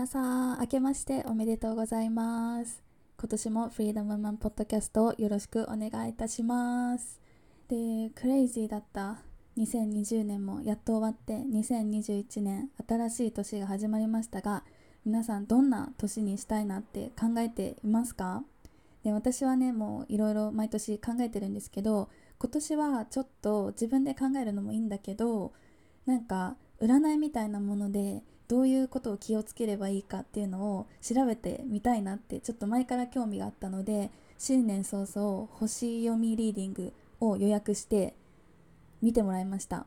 皆さん、明けましておめでとうございます。今年もフリーダムマンポッドキャストをよろしくお願いいたします。で、クレイジーだった2020年もやっと終わって2021年新しい年が始まりましたが、皆さんどんな年にしたいなって考えていますか？で私はねもういろいろ毎年考えてるんですけど今年はちょっと自分で考えるのもいいんだけどなんか占いみたいなものでどういうことを気をつければいいかっていうのを調べてみたいなってちょっと前から興味があったので新年早々星読みリーディングを予約して見てもらいました。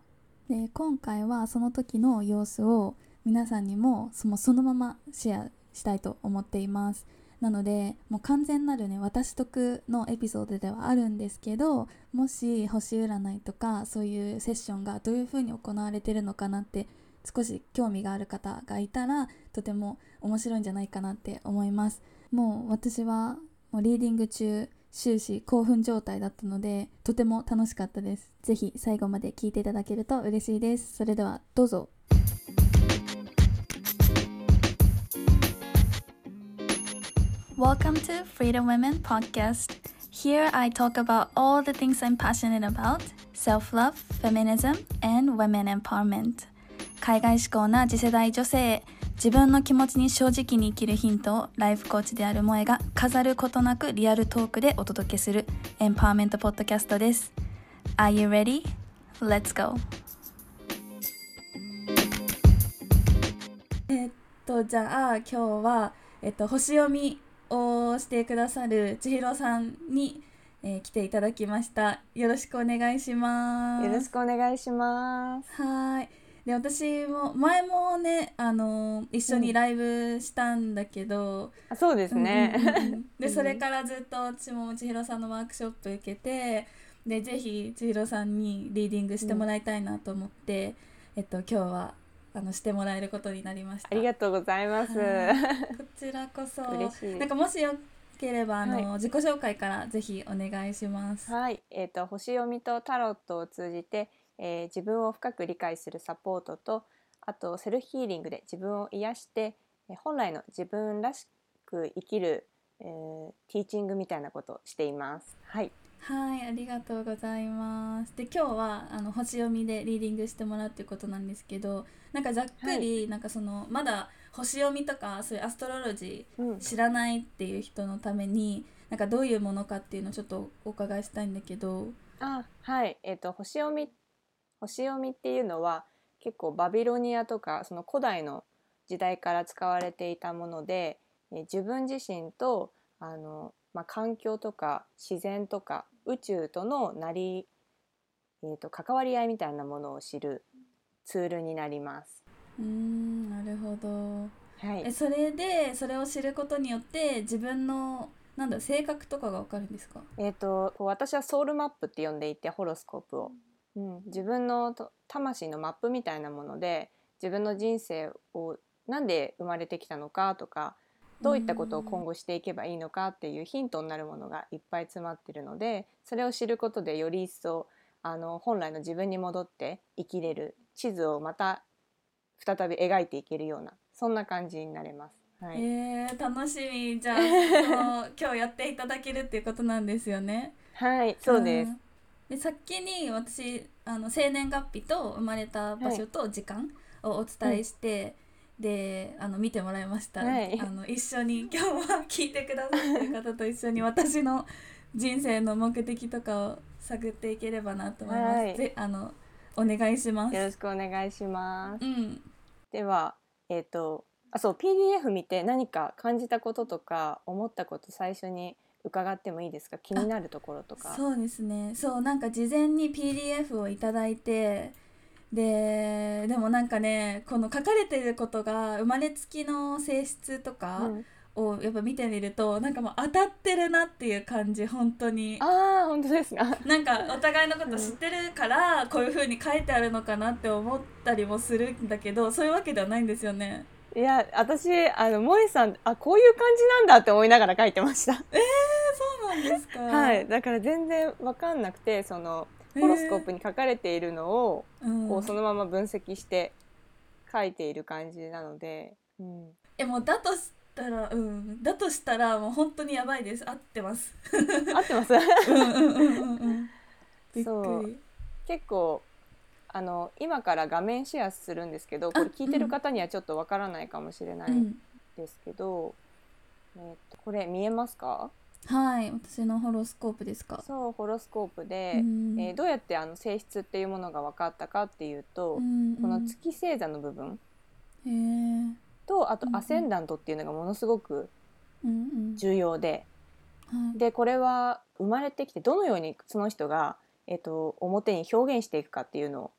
で今回はその時の様子を皆さんにもそのそのままシェアしたいと思っています。なのでもう完全なるね私得のエピソードではあるんですけどもし星占いとかそういうセッションがどういう風に行われてるのかなって少し興味がある方がいたらとても面白いんじゃないかなって思いますもう私はもうリーディング中終始興奮状態だったのでとても楽しかったですぜひ最後まで聞いていただけると嬉しいですそれではどうぞ Welcome to Freedom Women Podcast. Here I talk about all the things I'm passionate about self love, feminism, and women empowerment. 海外志向な次世代女性へ自分の気持ちに正直に生きるヒントをライフコーチである萌えが飾ることなくリアルトークでお届けするエンパワーメントポッドキャストです。Are you ready? Let's go! えっと、じゃあ今日は、えっと、星読みをしてくださる千尋さんに、えー来ていただきました。よろしくお願いします。よろしくお願いします。はい。で私も前もねあの一緒にライブしたんだけど、あそうですね。うんうん でうん。それからずっと私も千尋さんのワークショップ受けてでぜひ千尋さんにリーディングしてもらいたいなと思って、えっと今日はあのしてもらえることになりました。ありがとうございます。はい。こちらこそ。嬉しい。ですなんかもしよければあの、は自己紹介からぜひお願いします。はい、えっ、と星読みとタロットを通じて、えー自分を深く理解するサポートと、あとセルフヒーリングで自分を癒して、えー本来の自分らしく生きる、えーティーチングみたいなことをしています。はい、はい、ありがとうございます。で、今日はあの星読みでリーディングしてもらうっていうことなんですけど、なんかざっくり、なんかそのまだ星読みとかそういうアストロロジうん。ー知らないっていう人のために、なんかどういうものかっていうのをちょっとお伺いしたいんだけど、あはい、えっ、と星読み星読みっていうのは結構バビロニアとかその古代の時代から使われていたもので、えー自分自身とあの、まあ、環境とか自然とか宇宙とのなり、えー、と関わり合いみたいなものを知るツールになります。うーん、なるほど。はいえ、、それでそれを知ることによって自分のなんだ性格とかがわかるんですか？えー、と私はソウルマップって呼んでいてホロスコープを、うん、自分のと魂のマップみたいなもので自分の人生をなんで生まれてきたのかとかどういったことを今後していけばいいのかっていうヒントになるものがいっぱい詰まってるのでそれを知ることでより一層あの本来の自分に戻って生きれる地図をまた再び描いていけるようなそんな感じになれます。はい、えー、楽しみじゃあ 今日やっていただけるっていうことなんですよね。はい、そうです。んで先に私あの生年月日と生まれた場所と時間をお伝えして、であの見てもらいました、はいあの一緒に今日は聞いてくださってる方と一緒に私の人生の目的とかを探っていければなと思います。はいぜあのお願いします。よろしくお願いします。うんでは、えっ、と、あ、そう、PDF 見て何か感じたこととか思ったこと最初に伺ってもいいですか？気になるところとか。そうですねそうなんか事前に PDF をいただいてででもなんかねこの書かれてることが生まれつきの性質とかうんをやっぱ見てみると、なんかもう当たってるなっていう感じ本当にああ、本当ですか？なんかお互いのこと知ってるからこういう風に書いてあるのかなって思ったりもするんだけどそういうわけではないんですよね。いや、私、あの、萌えさん、あ、こういう感じなんだって思いながら書いてました。そうなんですか。はい、だから全然わかんなくて、その。ホロスコープに書かれているのを、うん。こうそのまま分析して書いている感じなので、うん、えもうだとしたらうん。だとしたらもう本当にやばいです。合ってます。合ってます？うんうんうんうんうん。びっそうくり。結構あの今から画面シェアするんですけどこれ聞いてる方にはちょっとわからないかもしれないん。ですけど、えーとこれ見えますか？はい私のホロスコープですか？そうホロスコープで、うん。えーどうやってあの性質っていうものが分かったかっていうと、うんこの月星座の部分とあとうんうん。アセンダントっていうのがものすごくうん重要で、はい。でこれは生まれてきてどのようにその人が、えっと表に表現していくかっていうのを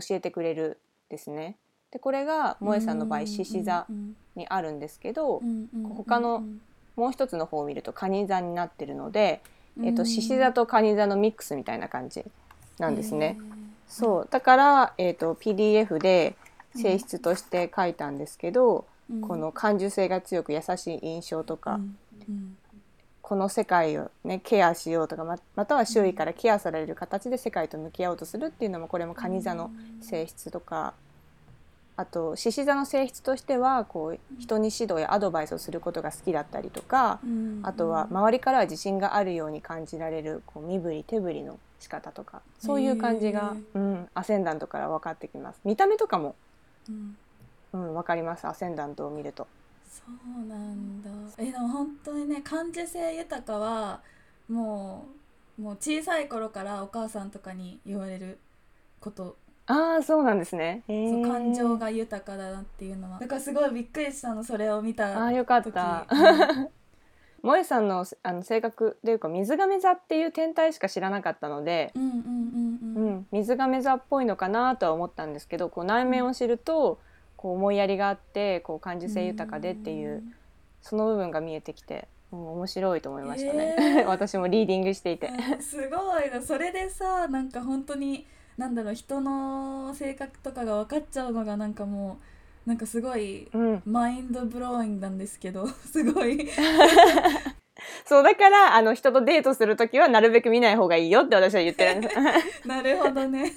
教えてくれるですね。でこれが萌えさんの場合獅子座うんにあるんですけど、うんうんうん他のもう一つの方を見ると蟹座になってるので、うんえっと獅子座と蟹座のミックスみたいな感じなんですね。そうだから、えっと PDF で性質として書いたんですけど、うんこの感受性が強く優しい印象とか、うんうんこの世界を、ね、ケアしようとかままたは周囲からケアされる形で世界と向き合おうとするっていうのもこれも蟹座の性質とかあと獅子座の性質としてはこう人に指導やアドバイスをすることが好きだったりとかうん。あとは周りからは自信があるように感じられるこう身振り手振りの仕方とかそういう感じが、うん、アセンダントから分かってきます。見た目とかも、うん。うん、分かりますアセンダントを見ると。そうなんだ。えでも本当にね感受性豊かはもうもう小さい頃からお母さんとかに言われること。ああそうなんですね。そう感情が豊かだなっていうのは。だからすごいびっくりしたのそれを見たああよかっ時た。うん。萌えさんのあの性格っていうか水亀座っていう天体しか知らなかったので、うんうんうんううんん、水亀座っぽいのかなとは思ったんですけどこう内面を知るとこう思いやりがあってこう感受性豊かでっていうその部分が見えてきて、うん、面白いと思いましたね、えー。私もリーディングしていて。うんすごいな。それでさなんか本当になんだろう人の性格とかが分かっちゃうのがなんかもうなんかすごいうん、マインドブローイングなんですけど すごい。そうだからあの人とデートする時はなるべく見ない方がいいよって私は言ってるんです。なるほどね。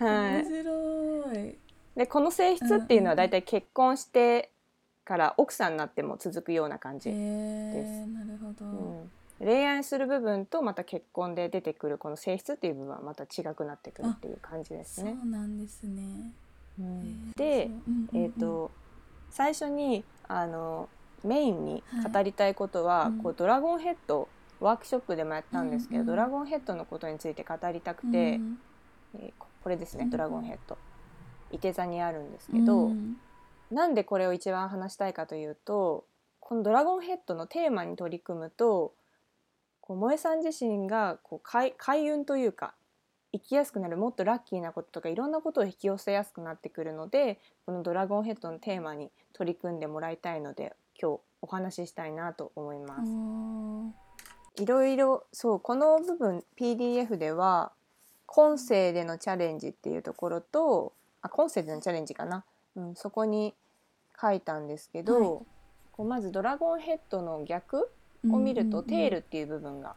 はい。面白いでこの性質っていうのはだいたい結婚してから奥さんになっても続くような感じ、えー、なるほど、うん、恋愛する部分とまた結婚で出てくるこの性質っていう部分はまた違くなってくるっていう感じですそうね。なんですね、うん。えーで、そう。うんうんうん。えー、と最初にあのメインに語りたいことは、はいうん。こうドラゴンヘッドワークショップでもやったんですけど、うんうんドラゴンヘッドのことについて語りたくて、うんえーここれですね、うん。ドラゴンヘッド。いて座にあるんですけど、うんなんでこれを一番話したいかというとこの「ドラゴンヘッド」のテーマに取り組むとこう萌えさん自身がこう開開運というか生きやすくなるもっとラッキーなこととかいろんなことを引き寄せやすくなってくるのでこの「ドラゴンヘッド」のテーマに取り組んでもらいたいので今日お話ししたいなと思います。いろいろそうこの部分 PDF では今世でのチャレンジっていうところとあ今世でのチャレンジかな、うん、そこに書いたんですけど、はい。こうまずドラゴンヘッドの逆を見ると、テールっていう部分が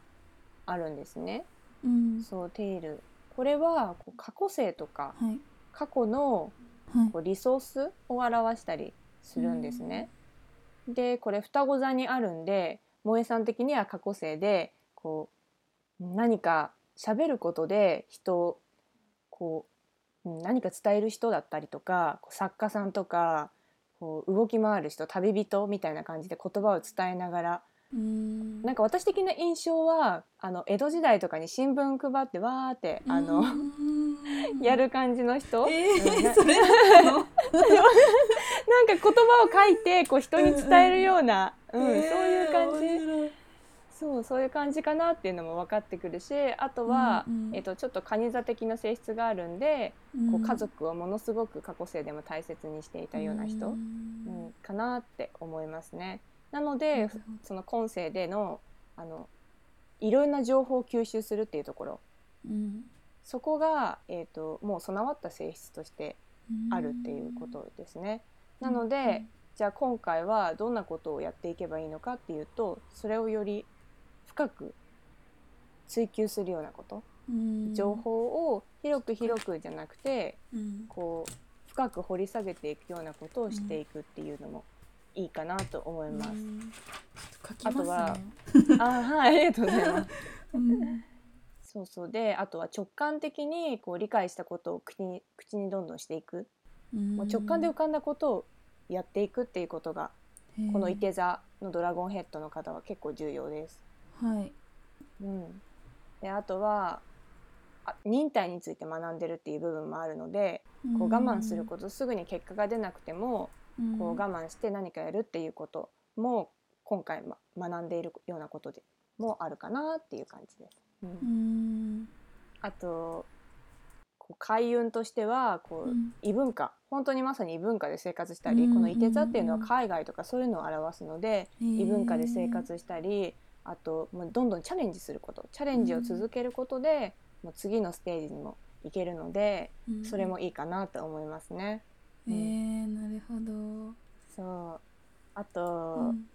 あるんですね。うん。そうテール。これはこう過去世とかはい。過去のはい。こうリソースを表したりするんですね。でこれ双子座にあるんで萌えさん的には過去世でこう何か喋ることで人をこううん何か伝える人だったりとか作家さんとかこう動き回る人旅人みたいな感じで言葉を伝えながらうん。なんか私的な印象はあの江戸時代とかに新聞配ってわーってあの、う んやる感じの人、なー、それなの？なんか言葉を書いてこう人に伝えるような、うんそういう感じ、そうそういう感じかなっていうのも分かってくるしあとは、うんうん。えっと、ちょっと蟹座的な性質があるんで、こううん家族をものすごく過去世でも大切にしていたような人、ううんんかなって思いますね。なのなでその今世でのあのいろんな情報を吸収するっていうところ。うん。そこが、えー、ともう備わった性質としてあるっていうことですね。なので、じゃあ今回はどんなことをやっていけばいいのかっていうとそれをより深く追求するようなこと、うん。情報を広く広くじゃなくてうん。こう深く掘り下げていくようなことをしていくっていうのもいいかなと思います。うん。ちょっと書きますね。あ あはいありがとうございます。うん。そうそう。であとは直感的にこう理解したことを口に口にどんどんしていく、もう直感で浮かんだことをやっていくっていうことがこのいて座のドラゴンヘッドの方は結構重要です。はい。うん、であとはあ忍耐について学んでるっていう部分もあるのでこう我慢することすぐに結果が出なくてもとこう我慢して何かやるっていうことも今回ま学んでいるようなことでもあるかなっていう感じです。うん。うん。あとこう開運としてはこう、うん。異文化本当にまさに異文化で生活したり、うんこのいて座っていうのは海外とかそういうのを表すので、異文化で生活したりあともうどんどんチャレンジすることチャレンジを続けることで、もう次のステージにも行けるので、うん。それもいいかなと思いますね。えー、なるほど。そう。あと、うん。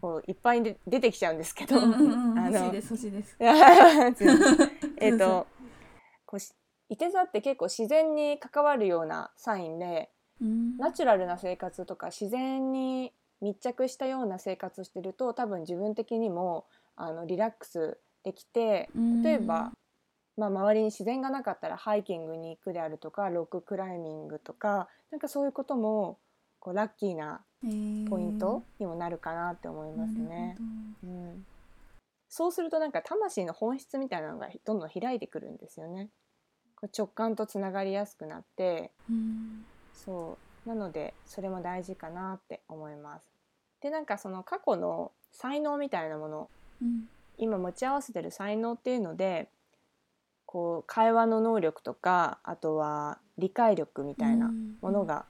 こういっぱいで出てきちゃうんですけど、うんうんうん あの欲しいです欲しいです。えっとこうしいて座って結構自然に関わるようなサインでうん。ナチュラルな生活とか自然に密着したような生活をしてると多分自分的にもあのリラックスできて例えば、まあ、周りに自然がなかったらハイキングに行くであるとかロッククライミングとかなんかそういうこともこうラッキーなポイントにもなるかなって思いますね。うん、そうするとなんか魂の本質みたいなのがどんどん開いてくるんですよね。こう直感とつながりやすくなって。うん。そうなのでそれも大事かなって思います。でなんかその過去の才能みたいなものうん。今持ち合わせてる才能っていうのでこう会話の能力とかあとは理解力みたいなものが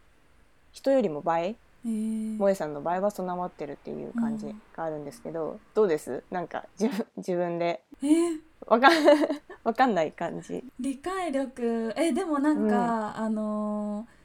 人よりも倍えー。萌えさんの場合は備わってるっていう感じがあるんですけど、どうです？なんか自分自分で。え？ーわかん わかんない感じ。理解力。えでもなんか、あのー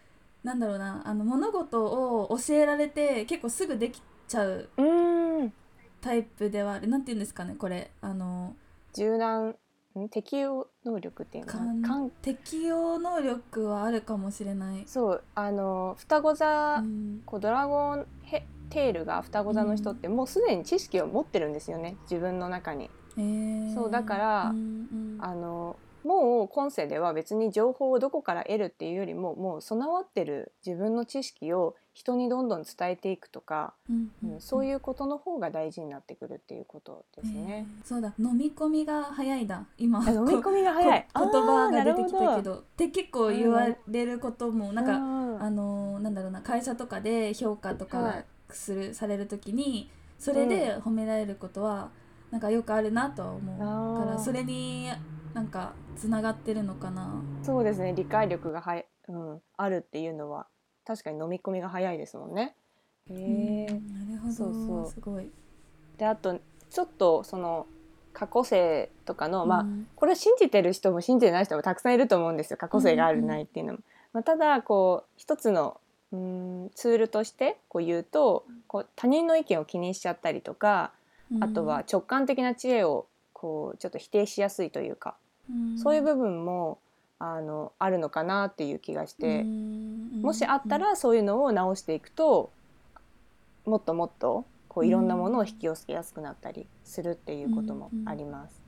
なんだろうなあの物事を教えられて結構すぐできちゃううーん。タイプではある。なんて言うんですかねこれ。あの柔軟ん適応能力っていうのか適応能力はあるかもしれない。そうあの双子座、うん。こうドラゴンヘテールが双子座の人ってもうすでに知識を持ってるんですよね自分の中に。えー。そうだからうんうん。あのもう今世では別に情報をどこから得るっていうよりももう備わってる自分の知識を人にどんどん伝えていくとか、うんうんそういううことの方が大事になってくるっていうことですね。えーそうだ飲み込みが早いだ今あ飲み込みが早い。こ言葉が出てきたけどって結構言われることもなんか、うんあのーなんだろうな会社とかで評価とかはいする、される時にそれで褒められることはなんかよくあるなとは思うからそれになんかつながってるのかな？そうですね理解力がはや、うん、あるっていうのは確かに飲み込みが早いですもんね。へえうんなるほどそうそうすごい。であとちょっとその過去性とかの、まあうんこれは信じてる人も信じてない人もたくさんいると思うんですよ過去性があるうんうんないっていうのも。まあ、ただこう一つのうんツールとしてこう言うとこう他人の意見を気にしちゃったりとかあとは直感的な知恵をこうちょっと否定しやすいというか、うんそういう部分もあのあるのかなっていう気がして、うんもしあったらそういうのを直していくともっともっとこういろんなものを引き寄せやすくなったりするっていうこともあります。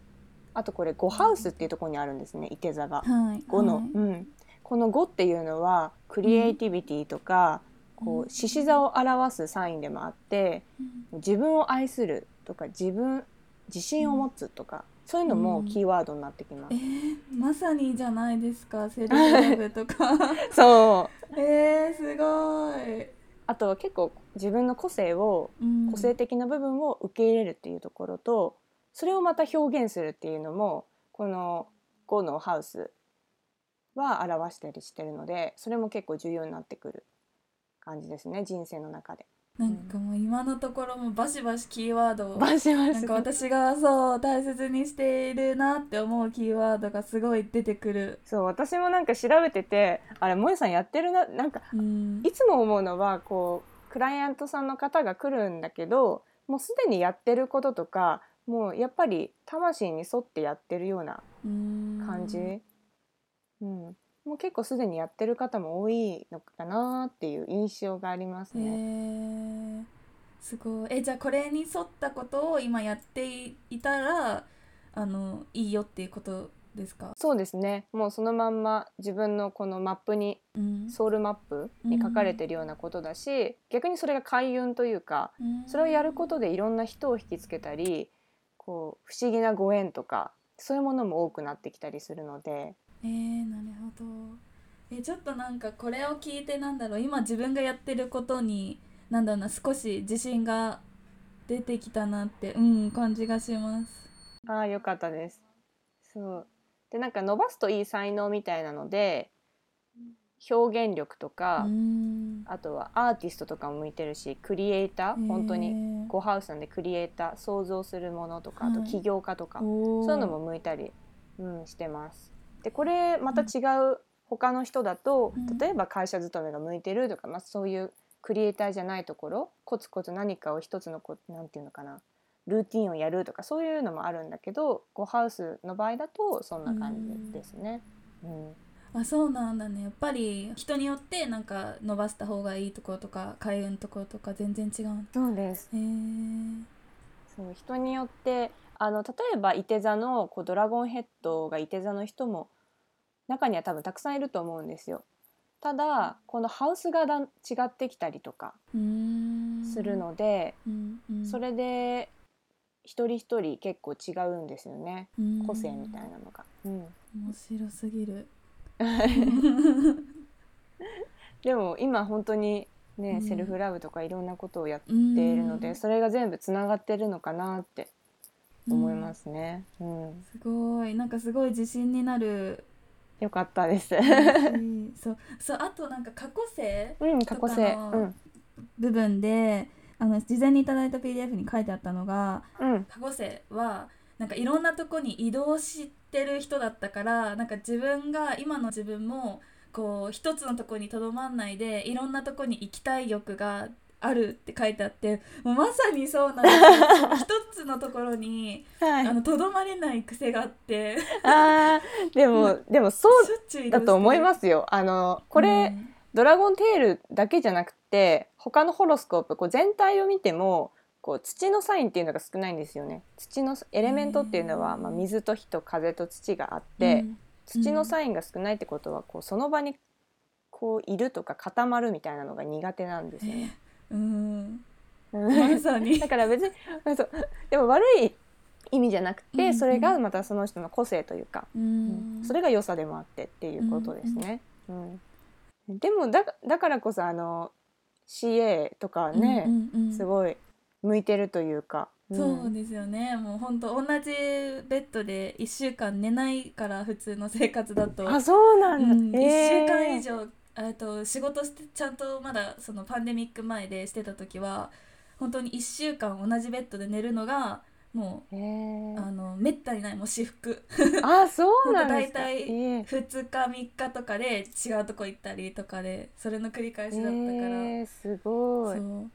あとこれ5ハウスっていうところにあるんですね、いて座が。はい。5の、はい。うん、この5っていうのはクリエイティビティとか、こう獅子座を表すサインでもあって自分を愛するとか自分自信を持つとか、そういうのもキーワードになってきます。えー、まさにじゃないですか セルフラブとか。そう。えー、すごい、あとは結構自分の個性をうん。個性的な部分を受け入れるっていうところと、それをまた表現するっていうのもこの5のハウスは表したりしてるのでそれも結構重要になってくる感じですね人生の中で。なんかもう今のところもバシバシキーワードをバシバシなんか私がそう大切にしているなって思うキーワードがすごい出てくる。そう私もなんか調べててあれ萌さんやってるななんかうん。いつも思うのはこうクライアントさんの方が来るんだけどもうすでにやってることとかもうやっぱり魂に沿ってやってるような感じ、うんもう結構すでにやってる方も多いのかなっていう印象がありますへね。ー。すごい。えじゃあこれに沿ったことを今やっていたらあのいいよっていうことですか、そうですね。もうそのまんま自分のこのマップにうん。ソウルマップに書かれてるようなことだし、逆にそれが開運というかそれをやることでいろんな人を引きつけたりこう不思議なご縁とかそういうものも多くなってきたりするので。えー、なるほど。えちょっとなんかこれを聞いてなんだろう。今自分がやってることになんだろうな少し自信が出てきたなってうん感じがします。ああよかったです。そう。でなんか伸ばすといい才能みたいなので表現力とか、うん。あとはアーティストとかも向いてるしクリエイター本当ににゴハウスなんでクリエイター想像するものとかあとはい起業家とか、そそういうのも向いたり、うん、してます。でこれまた違う他の人だと、うん。例えば会社勤めが向いてるとか、まあ、そういうクリエイターじゃないところコツコツ何かを一つのこなんていうのかなルーティンをやるとかそういうのもあるんだけどゴハウスの場合だとそんな感じですね。うんあそうなんだね。やっぱり人によってなんか伸ばした方がいいところとか開運のところとか全然違うそうです。へえそう人によってあの例えばいて座のこうドラゴンヘッドがいて座の人も中には多分たくさんいると思うんですよ。ただこのハウスがだん違ってきたりとかうん。するので、うんうん。それで一人一人結構違うんですよね。うん。個性みたいなのが。うん、面白すぎる でも今本当にね、うん。セルフラブとかいろんなことをやってているので、それが全部つながってるのかなって思いますね。うん。すごい。なんかすごい自信になる。よかったです。しそう。そうあとなんか過去性うん、過去性。うん、部分であの事前にいただいた PDF に書いてあったのがうん、過去性はなんかいろんなとこに移動してる人だったからなんか自分が今の自分もこう一つのとこにとどまんないでいろんなとこに行きたい欲があるって書いてあってもうまさにそうなんですよ。一つのところにはい。あのとどまれない癖があって。あーでも、でもそうだと思いますよ。あのこれ、うん。ドラゴンテールだけじゃなくて他のホロスコープこう全体を見てもこう土のサインっていうのが少ないんですよね。土のエレメントっていうのは、まあ、水と火と風と土があって、うん。土のサインが少ないってことはこうその場にこういるとか固まるみたいなのが苦手なんですよね。うん。うん。ま だから別にそうでも悪い意味じゃなくて、うん。うんそれがまたその人の個性というか、ううん。んそれが良さでもあってっていうことですね。うん。でもだだからこそあの CA とかね、うんうんうん。すごい向いてるというか、うん。そうですよね。もう本当同じベッドで1週間寝ないから普通の生活だと、あそうなうんん、だ、1えー。週間以上えっと仕事してちゃんとまだそのパンデミック前でしてた時は本当に1週間同じベッドで寝るのがもえう、ー。あのめったにないもう私服。あそうなんですか。ほんと大体えー。2日3日とかで違うとこ行ったりとかでそれの繰り返しだったから、えーすごい。そう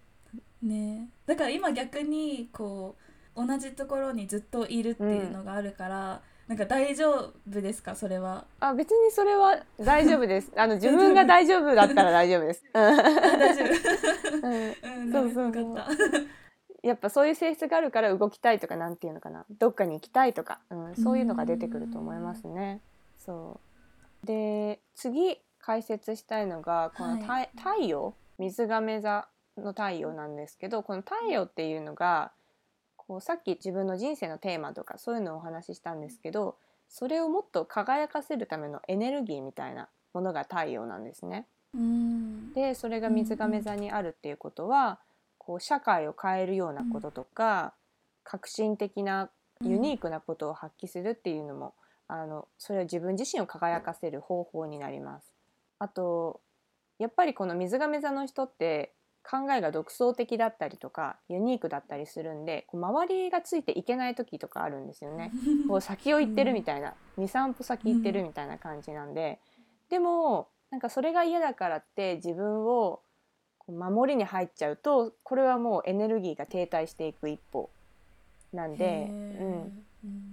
ね。だから今逆にこう同じところにずっといるっていうのがあるから、なんか大丈夫ですか？それは。あ別にそれは大丈夫です。あの自分が大丈夫だったら大丈夫です。大丈うん。夫 うんそうそうそう。やっぱそういう性質があるから動きたいとかなんていうのかな。どっかに行きたいとか、うん、そういうのが出てくると思いますね。そう。で次解説したいのがこの太,、はい。太陽？水亀座の太陽なんですけどこの太陽っていうのがこうさっき自分の人生のテーマとかそういうのをお話ししたんですけどそれをもっと輝かせるためのエネルギーみたいなものが太陽なんですね。うんでそれが水亀座にあるっていうことは、こう社会を変えるようなこととか、革新的なユニークなことを発揮するっていうのも、あのそれは自分自身を輝かせる方法になります。あとやっぱりこの水亀座の人って考えが独創的だったりとかユニークだったりするんでこう周りがついていけない時とかあるんですよね。こう先を行ってるみたいな、23歩先行ってるみたいな感じなんで、でもなんかそれが嫌だからって自分を守りに入っちゃうとこれはもうエネルギーが停滞していく一歩なんで、へうん、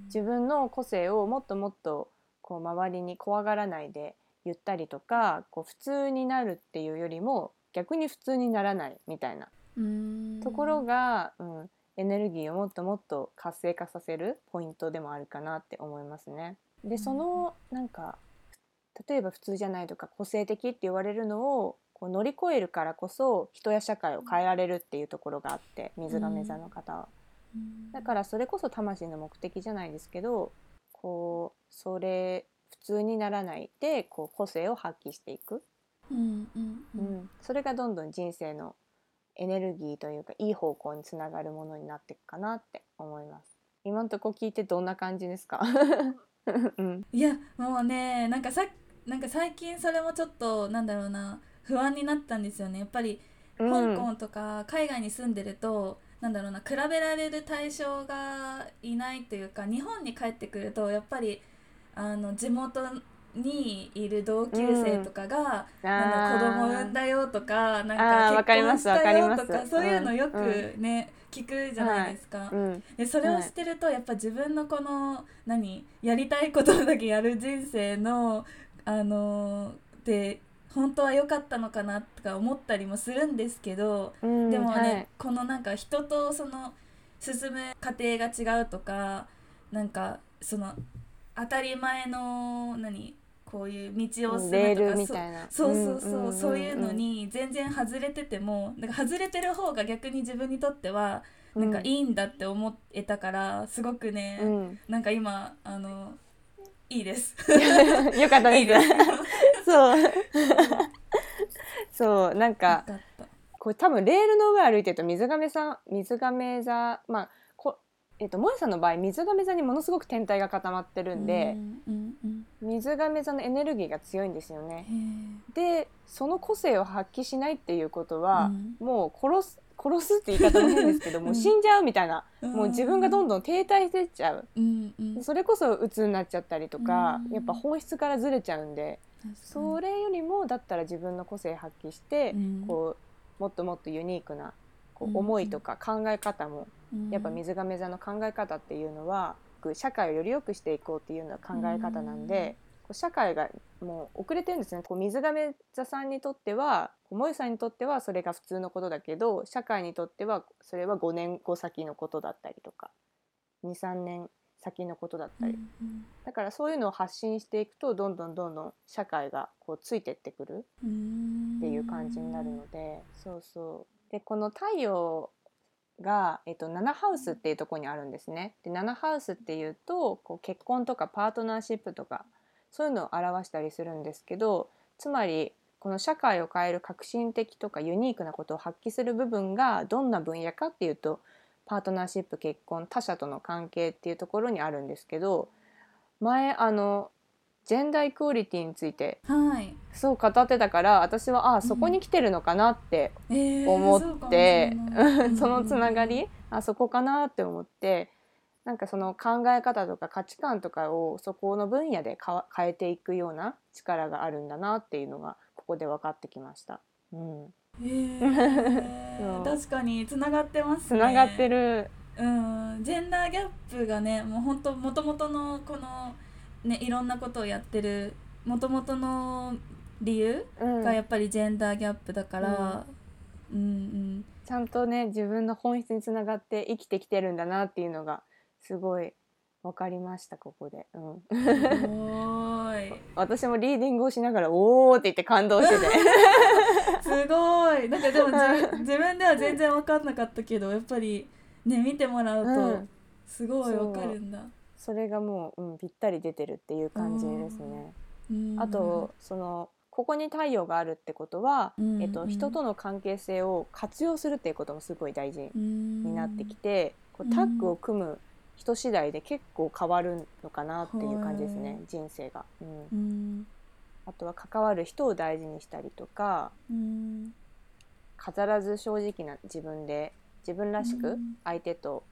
自分の個性をもっともっとこう周りに怖がらないでゆったりとかこう普通になるっていうよりも逆に普通にならないみたいな。うん。ところが、うん、エネルギーをもっともっと活性化させるポイントでもあるかなって思いますね。でそのなんか例えば普通じゃないとか個性的って言われるのをこう乗り越えるからこそ人や社会を変えられるっていうところがあって水亀座の方は。だからそれこそ魂の目的じゃないですけどこうそれ普通にならないでこう個性を発揮していく、うんうんううん。ん、それがどんどん人生のエネルギーというかいい方向につながるものになっていくかなって思います。今のとこ聞いてどんな感じですか、うん、いやもうねなんかさなんか最近それもちょっとなんだろうな不安になったんですよね。やっぱりうん。香港とか海外に住んでると、なんだろうな比べられる対象がいないというか日本に帰ってくるとやっぱりあの地元にいる同級生とかが、なんだ子供産んだよとかなんか結婚したよとわかそういうのようん。くね、聞くじゃないですか。うん。でそれをしてるとやっぱ自分のこの何やりたいことだけやる人生のあので本当は良かったのかなとか思ったりもするんですけど、うんでもね、はい。このなんか人とその進む過程が違うとかなんかその当たり前の何こういう道を進むとかそみたいなそうそうそう,、んんんんそういうのに全然外れててもなんか外れてる方が逆に自分にとってはなんかいいんだって思えたからすごくね、うんなんか今あのいいです。よかったです。そう。そうなんよかこれ多分レールの上歩いてると水亀さん水亀座まあこえっと萌さんの場合水亀座にものすごく天体が固まってるんで、うんうんうん水亀座のエネルギーが強いんですよね。でその個性を発揮しないっていうことは、うん。もう殺す殺すって言い方も変ですけど、もう死んじゃうみたいな、うん。もう自分がどんどん停滞してっちゃう。うんうんそれこそ鬱になっちゃったりとか、うん。やっぱ本質からずれちゃうんで、それよりもだったら自分の個性発揮して、うん。こうもっともっとユニークなこう思いとか考え方も、うんやっぱ水亀座の考え方っていうのは社会をより良くしていこうっていうような考え方なんで、こう社会がもう遅れてるんですね。こう水亀座さんにとっては萌さんにとってはそれが普通のことだけど社会にとってはそれは5年後先のことだったりとか23年先のことだったり、うんだからそういうのを発信していくとどんどんどんどん社会がこうついてってくるうんっていう感じになるので、そうそうでこの太陽が、えっと、7ハウスっていうとこにあるんですね。で7ハウスっていうとこう結婚とかパートナーシップとかそういうのを表したりするんですけどつまりこの社会を変える革新的とかユニークなことを発揮する部分がどんな分野かっていうとパートナーシップ結婚他者との関係っていうところにあるんですけど前あのジェンダーイクオリティについて。はい、そう語ってたから私はあそこに来てるのかなってえー思って、そうかもしれない。そのつながり、うんあそこかなって思ってなんかその考え方とか価値観とかをそこの分野でかわ変えていくような力があるんだなっていうのがここで分かってきました。うん、えー。確かにつながってますつね。ながってる、うん。ジェンダーギャップがねもう本当もともとのこのねいろんなことをやってるもともとの理由うん。がやっぱりジェンダーギャップだから、うん、うんちゃんとね自分の本質につながって生きてきてるんだなっていうのがすごい分かりましたここで。うん。い。私もリーディングをしながら「おー」って言って感動してて。すごい。なんかでも自自分では全然分かんなかったけどやっぱりね見てもらううとん。すごい分かるんだ、それがもう、うん、ぴったり出てるっていう感じですね。うん。あとそのここに太陽があるってことは、うん。えっと、人との関係性を活用するっていうこともすごい大事にになってきて、こうタッグを組む人次第で結構変わるのかなっていう感じですね、はい。人生が、うん。うん。あとは関わる人を大事にしたりとかうん。飾らず正直な自分で自分らしくうん。相手と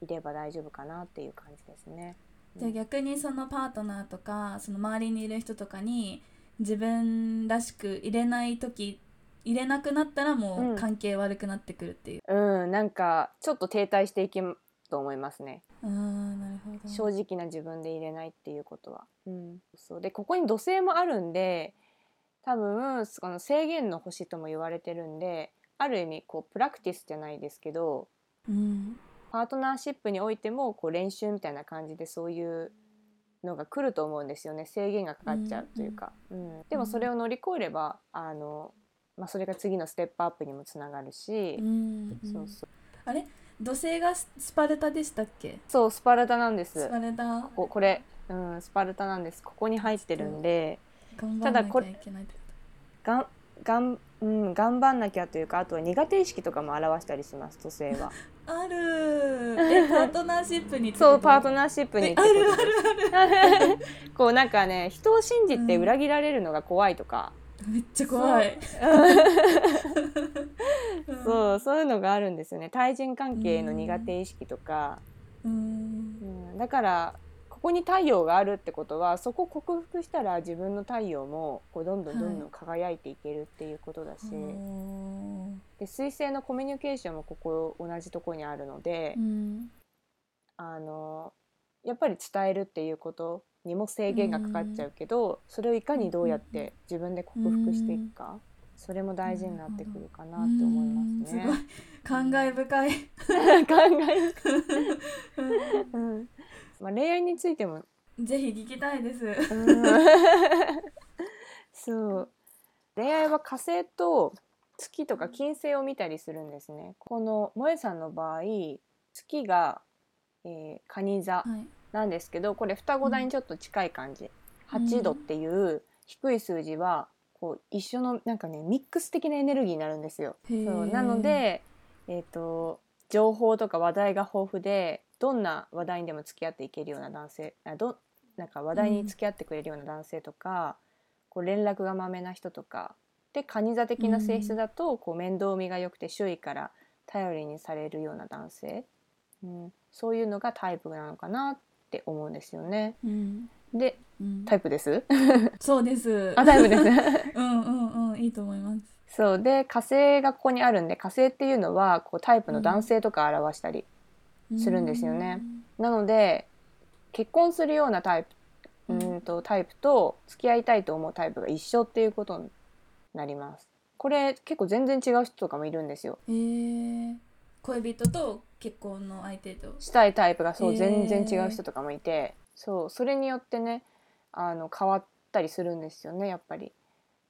いれば大丈夫かなっていう感じですね。じゃあ逆にそのパートナーとかその周りにいる人とかに自分らしく入れない時入れなくなったらもうん。う関係悪くなってくるっていう、うん、なんかちょっと停滞していきと思いますね。あーなるほど。正直な自分で入れないっていうことは。うん、そう。でここに土星もあるんで多分この制限の星とも言われてるんである意味こうプラクティスじゃないですけどうんパートナーシップにおいてもこう練習みたいな感じでそういうのが来ると思うんですよね。制限がかかっちゃうというか、うんでもそれを乗り越えればあの、まあ、それが次のステップアップにもつながるし。う、んそうそう。あれ？土星がススパルタでしたっけ？そうスパルタなんです。スパルタ？こここれ、うん、スパルタなんです。ここに入ってるんで。ただこれがんがん、うん、頑張んなきゃというかあとは苦手意識とかも表したりします土星は。とある。え パートナーシップにそうパートーナーシップにあるあるです こうなんかね人を信じて裏切られるのが怖いとか、めっちゃ怖い。そう。そう。いうのがあるんですよね。対人関係の苦手意識とか、うん。うん、だからここに太陽があるってことはそこを克服したら自分の太陽もこうどんどんどんどん輝いていけるっていうことだし、おで水星のコミュニケーションもここ同じところにあるので、ーうん。あのやっぱり伝えるっていうことにも制限がかかっちゃうけど、それをいかにどうやって自分で克服していくか、それも大事になってくるかなって思いますね。うん。す感慨深い。考え、うん まあ、恋愛についても、ぜひ聞きたいです。うん。そう。恋愛は火星と月とか金星を見たりするんですね。この萌さんの場合月が、えー、蟹座はい。なんですけどこれ双子座にちょっと近い感じ、8度っていう低い数字はこう一緒のなんかねミックス的なエネルギーになるんですよ。そう。なので、えー、と情報とか話題が豊富でどんな話題にでも付き合っていけるような男性あどなんか話題に付き合ってくれるような男性とか、こう連絡がまめな人とかで蟹座的な性質だと、こう面倒見が良くて周囲から頼りにされるような男性、うん、そういうのがタイプなのかなって思うんですよね。うん。でうん。タイプです？そうです。あタイプです？うんうんうんいいと思います。そう。で火星がここにあるんで火星っていうのはこうタイプの男性とか表したり、するんですよね。なので結婚するようなタイプううんとタイプと付き合いたいと思うタイプが一緒っていうことになります。これ結構全然違う人とかもいるんですよ。へー。恋人と結婚の相手と。したいタイプがそうへー。全然違う人とかもいて、そうそれによってねあの変わったりするんですよねやっぱり。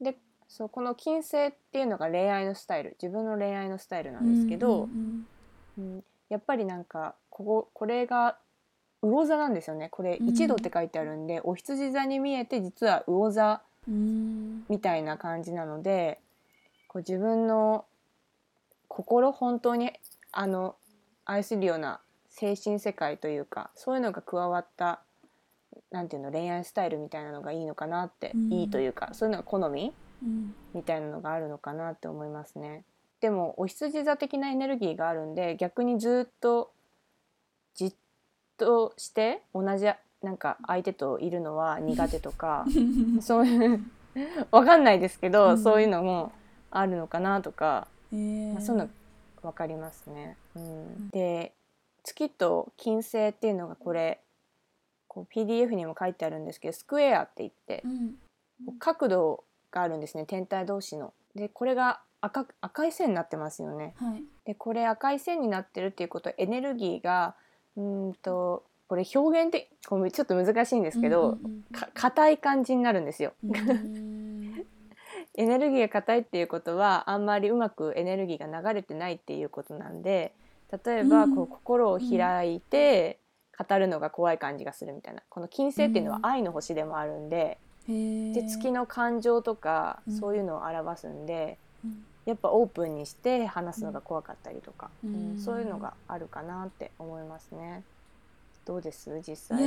でそうこの金星っていうのが恋愛のスタイル。自分の恋愛のスタイルなんですけど、うん。うんやっぱりなんかこここれが魚座なんですよね。これうん。一度って書いてあるんで、お羊座に見えて実は魚座みたいな感じなのでこう自分の心本当にあの愛するような精神世界というかそういうのが加わったなんていうの恋愛スタイルみたいなのがいいのかなって、うん。いいというかそういうのが好みうん。みたいなのがあるのかなって思いますね。でもお羊座的なエネルギーがあるんで逆にずっとじっとして同じなんか相手といるのは苦手とか そういうわかんないですけど、うん。そういうのもあるのかなとか、へー。まあ、そういうのわかりますね。うん、で月と金星っていうのがこれこう PDF にも書いてあるんですけどスクエアって言ってうん。角度があるんですね天体同士の。でこれが赤赤い線になってますよね。はい。でこれ赤い線になってるっていうことはエネルギーがうーんとこれ表現的これちょっと難しいんですけど、硬い感じになるんですよ。エネルギーが硬いっていうことはあんまりうまくエネルギーが流れてないっていうことなんで例えばうん。こう心を開いて語るのが怖い感じがするみたいな。この金星っていうのはうん。愛の星でもあるんでで月の感情とかうん。そういうのを表すんでうんやっぱオープンにして話すのが怖かったりとか、うん。うんそういうのがあるかなって思いますね。どうです？実際。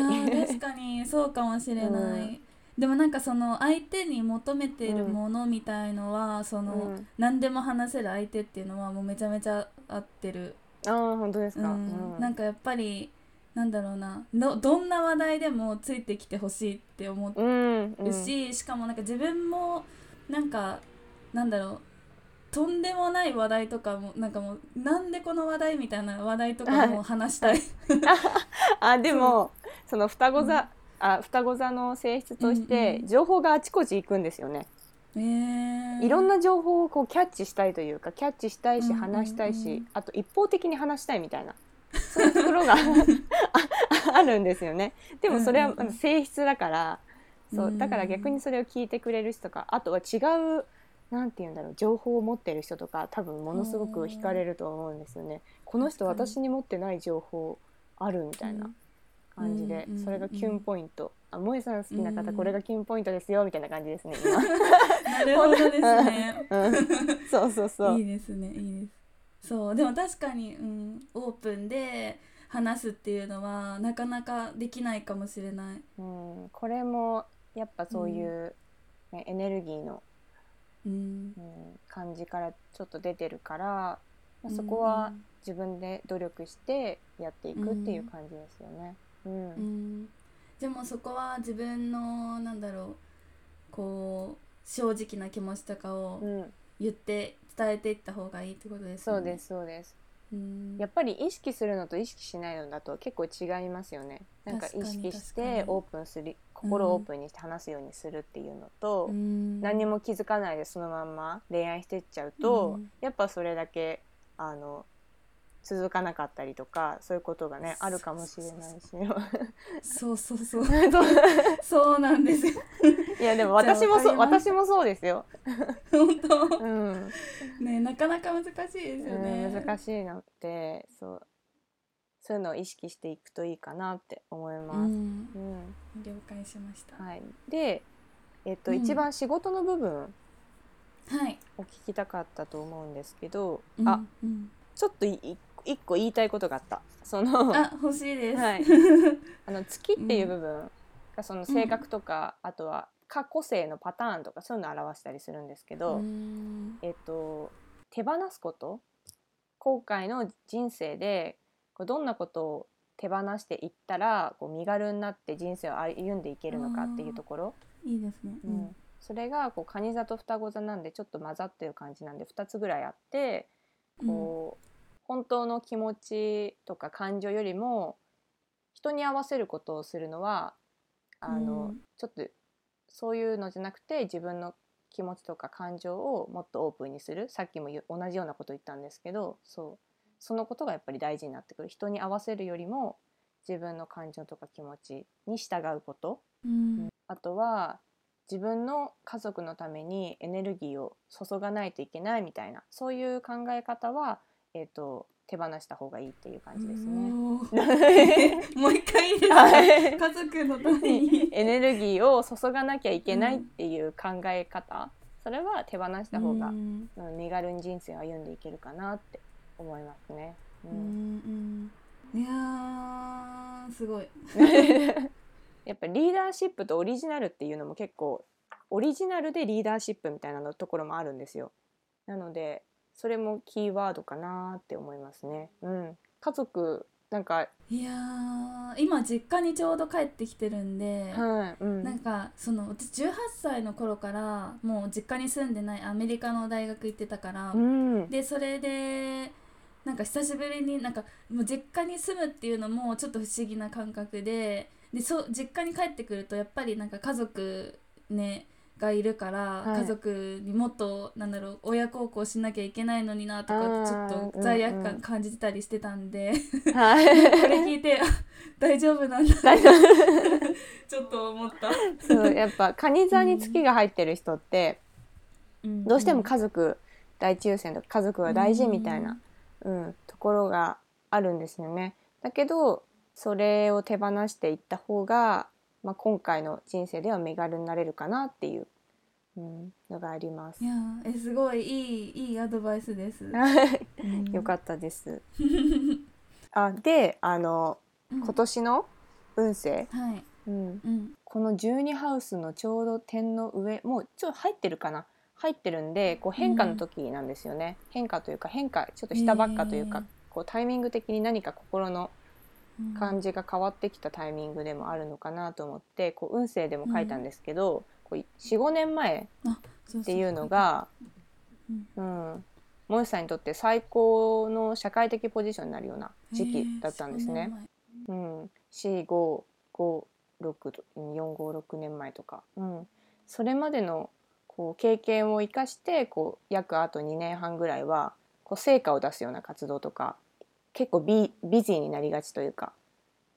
確かにそうかもしれない、うん。でもなんかその相手に求めてるものみたいのは、その、うん。何でも話せる相手っていうのはもうめちゃめちゃ合ってる、ああ本当ですか。うん。うん。なんかやっぱりなんだろうな。どどんな話題でもついてきてほしいって思っうし、しかもなんか自分もなんかなんだろうとんでもない話題とかもなんかもうなんでこの話題みたいな話題とかも話したい。あでもその双子座、あ双子座の性質としてうんうん情報があちこち行くんですよね。えー、いろんな情報をこうキャッチしたいというかキャッチしたいしうんうんうん。話したいし、あと一方的に話したいみたいな そういうところがああるんですよね。でもそれはうんうん。うん性質だから、そううん。だから逆にそれを聞いてくれる人とかあとは違うなんて言うんだろう情報を持ってる人とか多分ものすごく惹かれると思うんですよね。この人私に。持ってない情報あるみたいな感じで、うんうんそれがキュンポイント。あ萌えさん好きな方、うん。これがキュンポイントですよみたいな感じですね今。なるほどですね。うん。そうそうそう。いいですねいいです。そうでも確かに、うん、オープンで話すっていうのはなかなかできないかもしれない。うん、これもやっぱそういう、ねエネルギーの、うん。うん、感じからちょっと出てるから、まあ、そこは自分で努力してやっていくっていう感じですよね。うん。うん、うん。でもそこは自分のなんだろうこう正直な気持ちとかをうん。言って伝えていった方がいいってことですよね。そうですそうです。うん。やっぱり意識するのと意識しないのだと結構違いますよね。なんか意識してオープンする心をオープンにして話すようにするっていうのと、うん。何にも気づかないでそのまんま恋愛してっちゃうと、うん。やっぱそれだけあの続かなかったりとかそういうことがねあるかもしれないし。そうそうそう。そ うそうなんです。よいやでも私もそう私もそうですよ、本当？うん。ねなかなか難しいですよね、うん難しいのってそうそういうのを意識していくといいかなって思います。うん。うん。了解しました。はい、で、えっとうん。一番仕事の部分はい、を聞きたかったと思うんですけど、うんあうん。ちょっといい一個言いたいことがあった。そのあ欲しいです、はい、あの月っていう部分がその性格とか、あとは過去性のパターンとかそういうのを表したりするんですけど、うん。えっと手放すこと？後悔の人生でこうどんなことを手放していったらこう身軽になって人生を歩んでいけるのかっていうところ、いいですね、うん。それがこう蟹座と双子座なんでちょっと混ざってる感じなんで2つぐらいあってこう、本当の気持ちとか感情よりも人に合わせることをするのはあの、うん。ちょっとそういうのじゃなくて自分の気持ちとか感情をもっとオープンにする。さっきも同じようなこと言ったんですけどそう。そのことがやっぱり大事になってくる。人に合わせるよりも自分の感情とか気持ちに従うこと。うん。あとは自分の家族のためにエネルギーを注がないといけないみたいなそういう考え方は、えー、と手放した方がいいっていう感じですね。もう一回いいですか、はい。家族のために。エネルギーを注がなきゃいけないっていう考え方、それは手放した方が、うん。うん身軽に人生を歩んでいけるかなって思いますね。ううんんうん。いやーすごい。やっぱリーダーシップとオリジナルっていうのも結構オリジナルでリーダーシップみたいなのところもあるんですよ。なのでそれもキーワードかなって思いますね。うん、家族なんか、いやー今実家にちょうど帰ってきてるんで、はい、うん、なんかその私18歳の頃からもう実家に住んでないアメリカの大学行ってたから、うん、でそれでなんか久しぶりになんかもう実家に住むっていうのもちょっと不思議な感覚ででそう実家に帰ってくるとやっぱりなんか家族ねがいるから、はい。家族にもっとなんだろう親孝行しなきゃいけないのになとかちょっと罪悪うんうん感感じてたりしてたんで、はい、これ聞いてあ大丈夫なんだ。ちょっと思った。そうやっぱ蟹座に月が入ってる人って、どうしても家族第一優先とか家族は大事みたいな、うんところがあるんですよね。だけどそれを手放していった方が、まあ、今回の人生では身軽になれるかなっていう、うん、のがあります。い。やーえすごいいいいいアドバイスです。よかったです。あであのた今年の運勢、はい、うん、うん、この12ハウスのちょうど点の上もうちょっと入ってるかな？入ってるんでこう変化の時なんですよね、変化というか変化ちょっと下ばっかというか、へーこうタイミング的に何か心のうん。感じが変わってきたタイミングでもあるのかなと思ってこう運勢でも書いたんですけど、45年前っていうのが、うん。うん、萌さんにとって最高の社会的ポジションになるような時期だったんですね。うん、456年前とか、うん、それまでのこう経験を生かしてこう約あと2年半ぐらいはこう成果を出すような活動とか結構ビビジーになりがちというか、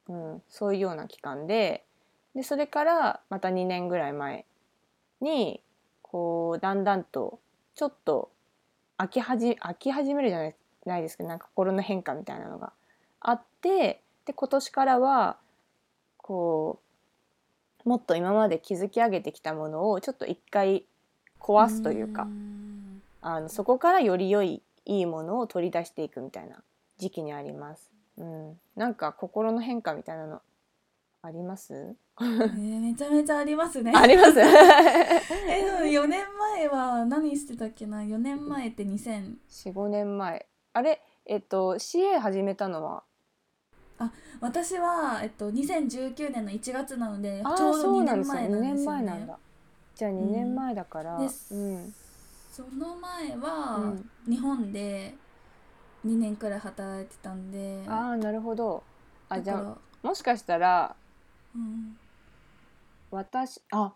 うん、そういうような期間ででそれからまた2年ぐらい前にこうだんだんとちょっと飽きはじ飽き始めるじゃないないですけどなんか心の変化みたいなのがあってで今年からはこうもっと今まで築き上げてきたものをちょっと一回壊すというかん。あのそこからより良いいいものを取り出していくみたいな時期にあります。うん、なんか心の変化みたいなのあります？えーめちゃめちゃありますね。あります？えでも4年前は何してたっけな？4年前って2000四五年前。あれ？えっと CA 始めたのは？私は、えっと、2019年の1月なのでちょうど2そうなんです年前なんです2年よね前なんだ。じゃあ2年前だから、でうん。その前は、うん。日本で2年くらい働いてたんで。ああなるほど。あじゃあもしかしたらうん私あ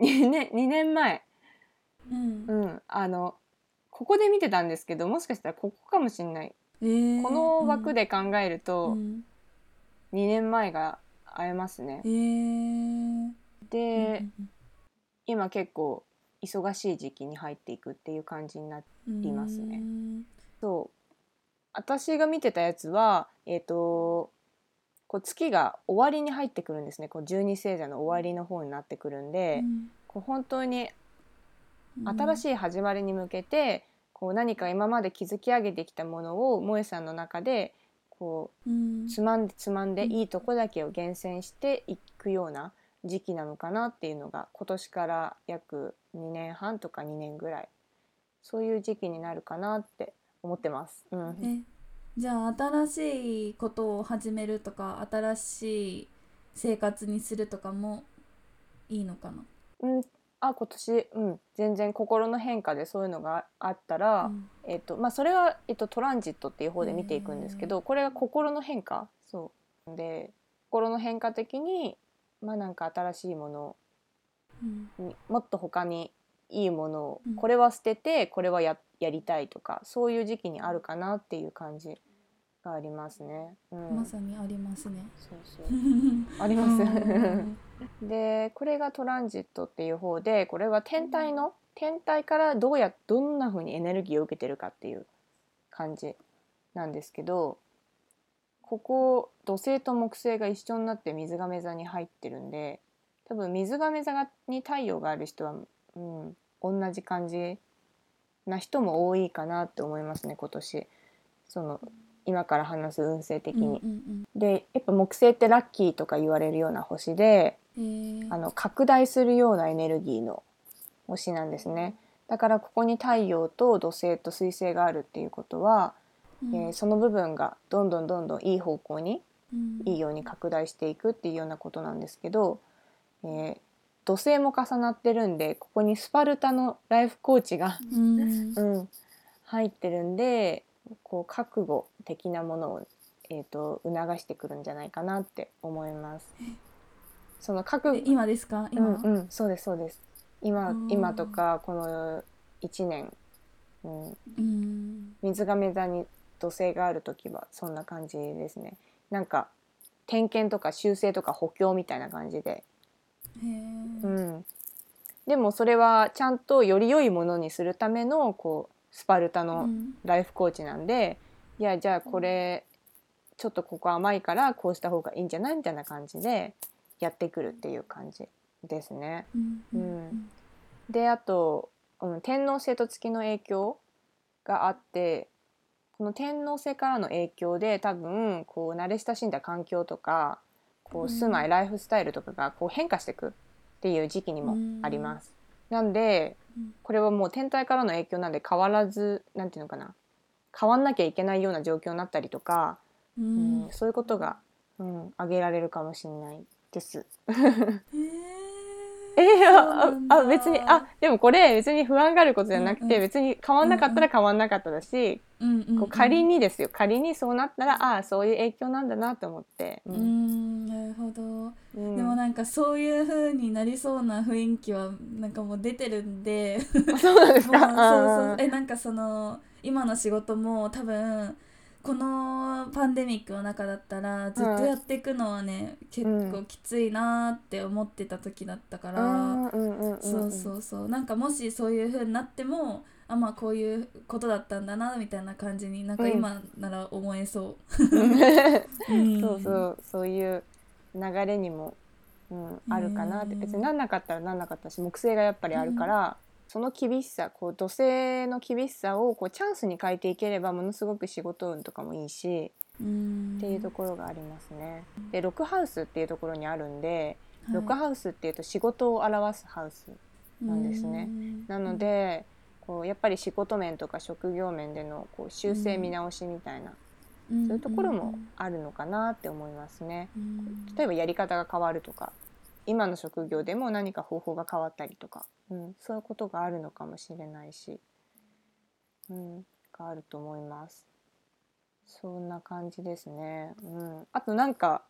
2年2年前。うん。うんあのここで見てたんですけどもしかしたらここかもしれない。えーこの枠で考えるうとん。2年前が会えますね。え。ー。で、うん今結構忙しい時期に入っていくっていう感じになりますね。うん。そう。私が見てたやつはえっ、とこう月が終わりに入ってくるんですね。こう十二星座の終わりの方になってくるんで、こう本当に新しい始まりに向けて、こう何か今まで築き上げてきたものを萌さんの中でこうん。うつまんでつまんでうん。いいとこだけを厳選していくような時期なのかなっていうのが今年から約2年半とか2年ぐらい。そういう時期になるかなって思ってます。うん、えじゃあ新しいことを始めるとか新しい生活にするとかもいいのかな、うん、あ今年、うん、全然心の変化でそういうのがあったら、うん。えっとまあ、それは、えっと、トランジットっていう方で見ていくんですけどこれが心の変化。そう。で心の変化的に、まあ、なんか新しいものうん。にもっと他にいいものを、うん。これは捨ててこれはややりたいとかそういう時期にあるかなっていう感じがありますね。うん、まさにありますね。そうそうあります。うんでこれがトランジットっていう方でこれは天体の天体からどうやどんな風にエネルギーを受けてるかっていう感じなんですけどここ土星と木星が一緒になって水亀座に入ってるんで多分水亀座がに太陽がある人は、うん、同じ感じな人も多いかなって思いますね今年その今から話す運勢的に。うんうんでやっぱ木星ってラッキーとか言われるような星でうんへー。あの拡大するようなエネルギーの星なんですね。だからここに太陽と土星と水星があるっていうことは、うん。えーその部分がどんどんどんどんいい方向にうん。いいように拡大していくっていうようなことなんですけど、えー土星も重なってるんでここにスパルタのライフコーチが、うん。うん、入ってるんでこう覚悟的なものを、えー、と促してくるんじゃないかなって思います。その覚悟え今ですか？今、うんうん、そうですそうです。今うん今とかこの1年、うん、うん。水亀座に土星がある時はそんな感じですね。なんか点検とか修正とか補強みたいな感じで、へー。うん、でもそれはちゃんとより良いものにするためのこうスパルタうのん。ライフコーチなんで、いやじゃあこれちょっとここ甘いからこうした方がいいんじゃない？みたいな感じでやってくるっていう感じですね。うん。ううん。んであと、うん、天王星と月の影響があってこの天王星からの影響で多分こう慣れ親しんだ環境とかこううん住まい、ライフスタイルとかがこう変化していくっていう時期にもあります。なんでうん。これはもう天体からの影響なんで変わらずなんていうのかな。変わんなきゃいけないような状況になったりとか、ううんんそういうことが、うん、挙げられるかもしれないです。へえー、ああ別にあでもこれ別に不安があることじゃなくて、うんうん。別に変わんなかったら変わんなかっただし、うんうんうん。こう仮にですよ仮にそうなったらああそういう影響なんだなと思って、うーんなるほど、うん。でもなんかそういう風になりそうな雰囲気はなんかもう出てるんで。そうなんですか？そうそう。えなんかその今の仕事も多分このパンデミックの中だったらずっとやっていくのはね、結構きついなーって思ってた時だったから、そうそうそう。なんかもしそういう風になってもあまあこういうことだったんだなみたいな感じになんか今なら思えそう。うん。そうそうそういう流れにも、うん、あるかなって。うん別になんなかったらなんなかったし木星がやっぱりあるから、その厳しさこう土星の厳しさをこうチャンスに変えていければものすごく仕事運とかもいいし、うん。っていうところがありますね。でロックハウスっていうところにあるんで、ロックウハウスっていうと仕事を表すハウスなんですね。なので、こうやっぱり仕事面とか職業面でのこう修正見直しみたいな、うん、そういうところもあるのかなって思いますね。うん。例えばやり方が変わるとか今の職業でも何か方法が変わったりとか、うん、そういうことがあるのかもしれないし、うん、があると思います。そんな感じですね。うん、あとなんか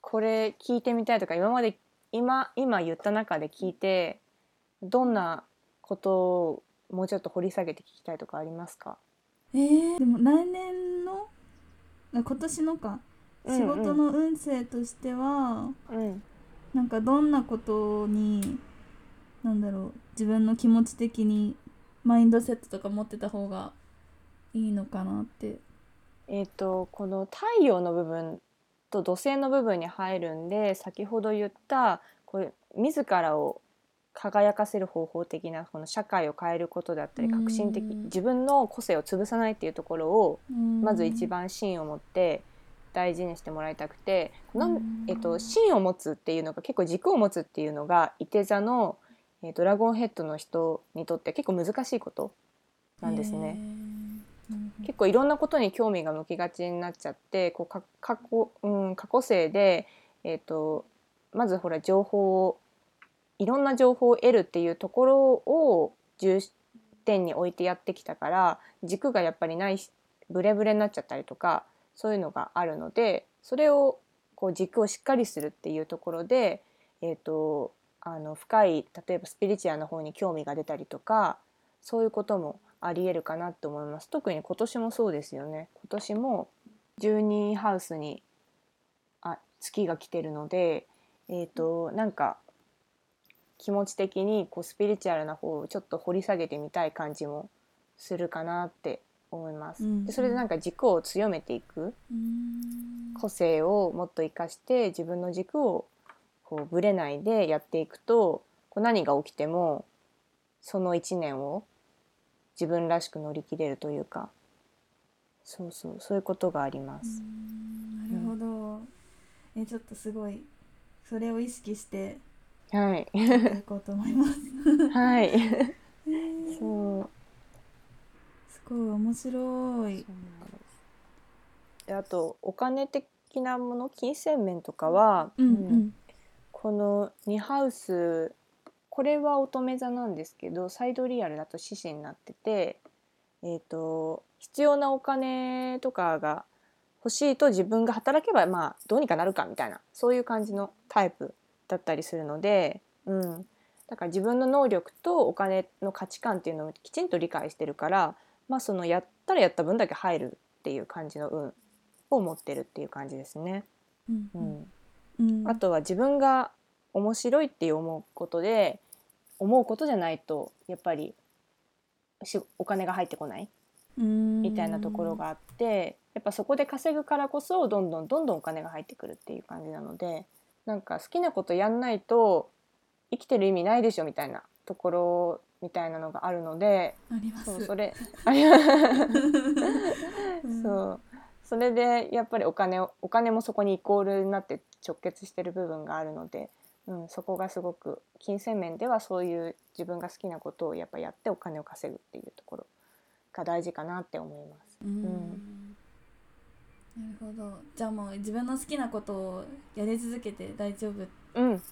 これ聞いてみたいとか今まで今今言った中で聞いてどんなことをもうちょっと掘り下げて聞きたいとかありますか？えー、でも来年のあ今年のかうんうん仕事の運勢としては、うん、なんかどんなことになんだろう自分の気持ち的にマインドセットとか持ってた方がいいのかなって。えー、とこの太陽の部分と土星の部分に入るんで先ほど言ったこれ自らを輝かせる方法的なこの社会を変えることだったりうん革新的自分の個性を潰さないっていうところをままず一番芯を持って大事にしてもらいたくて、なえっと、芯を持つっていうのが結構軸を持つっていうのが伊手座の、えードラゴンヘッドの人にとって結構難しいことなんですね。結構いろんなことに興味が向きがちになっちゃってこうか過去,、うん、過去生で、えー、とまずほら情報をいろんな情報を得るっていうところを重点に置いてやってきたから軸がやっぱりないしブレブレになっちゃったりとかそういうのがあるのでそれをこう軸をしっかりするっていうところで、えー、とあの深い例えばスピリチュアルな方に興味が出たりとかそういうこともありえるかなと思います。特に今年もそうですよね。今年も12ハウスにあ月が来てるのでえっ、となんか気持ち的にこうスピリチュアルな方をちょっと掘り下げてみたい感じもするかなって思います。うんでそれでなんか軸を強めていく。個性をもっと生かして自分の軸をこうぶれないでやっていくとこう何が起きてもその1年を自分らしく乗り切れるというか。そうそう。そういうことがあります。なるほど。えちょっとすごいそれを意識してはい。やっていこうと思います。はい。え ーそう。すごい面白い。であとお金的なもの金銭面とかは、うんうん。この2ハウスこれは乙女座なんですけどサイドリアルだと獅子になってて、えー、と必要なお金とかが欲しいと自分が働けばまあどうにかなるかみたいなそういう感じのタイプだったりするので、うん、だから自分の能力とお金の価値観っていうのをきちんと理解してるから、まあ、そのやったらやった分だけ入るっていう感じの運を持ってるっていう感じですね。うんううんんうんあとは自分が面白いって思うことで思うことじゃないとやっぱりしお金が入ってこないみたいなところがあってやっぱそこで稼ぐからこそどんどんどんどんお金が入ってくるっていう感じなのでなんか好きなことやんないと生きてる意味ないでしょみたいなところみたいなのがあるので。そうそれ そうそれでやっぱりお金をお金もそこにイコールになって直結してる部分があるので、うん、そこがすごく金銭面ではそういう自分が好きなことをやっぱやってお金を稼ぐっていうところが大事かなって思います。うんなるほど。じゃあもう自分の好きなことをやり続けて大丈夫。うん、